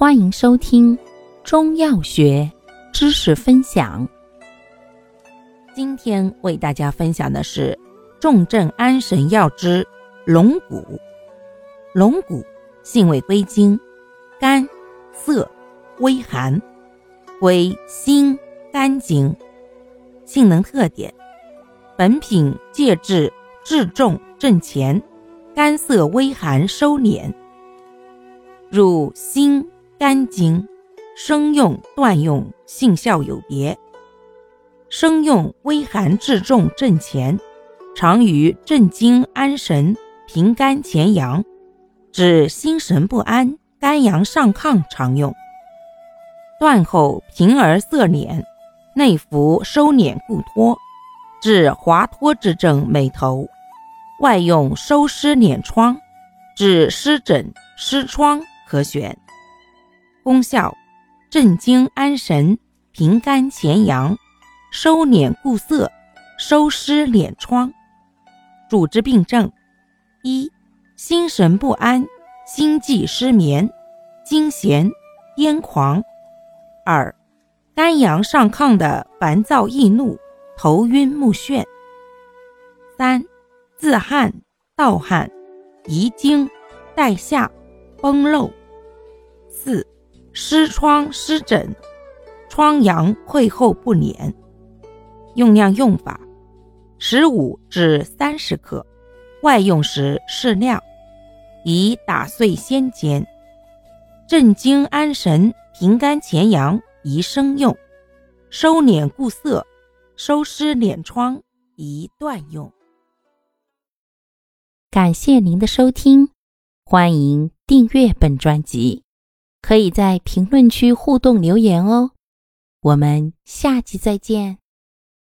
欢迎收听中药学知识分享。今天为大家分享的是重症安神药之龙骨。龙骨性味归经：甘、涩、微寒，归心肝经。性能特点：本品介质质重症前，甘涩微寒收敛，入心。肝经生用、断用性效有别。生用微寒至重症前，常于镇惊安神、平肝潜阳，治心神不安、肝阳上亢常用。断后平而涩敛，内服收敛固脱，治滑脱之症美头；外用收湿敛疮，治湿疹、湿疮可选。功效：镇惊安神，平肝潜阳，收敛固涩，收湿敛疮。主治病症：一、心神不安、心悸失眠、惊痫、癫狂；二、肝阳上亢的烦躁易怒、头晕目眩；三、自汗、盗汗、遗精、带下、崩漏；四。湿疮湿疹，疮疡溃后不敛。用量用法：十五至三十克，外用时适量，宜打碎先煎。镇惊安神、平肝潜阳宜生用，收敛固涩、收湿敛疮宜断用。感谢您的收听，欢迎订阅本专辑。可以在评论区互动留言哦，我们下期再见。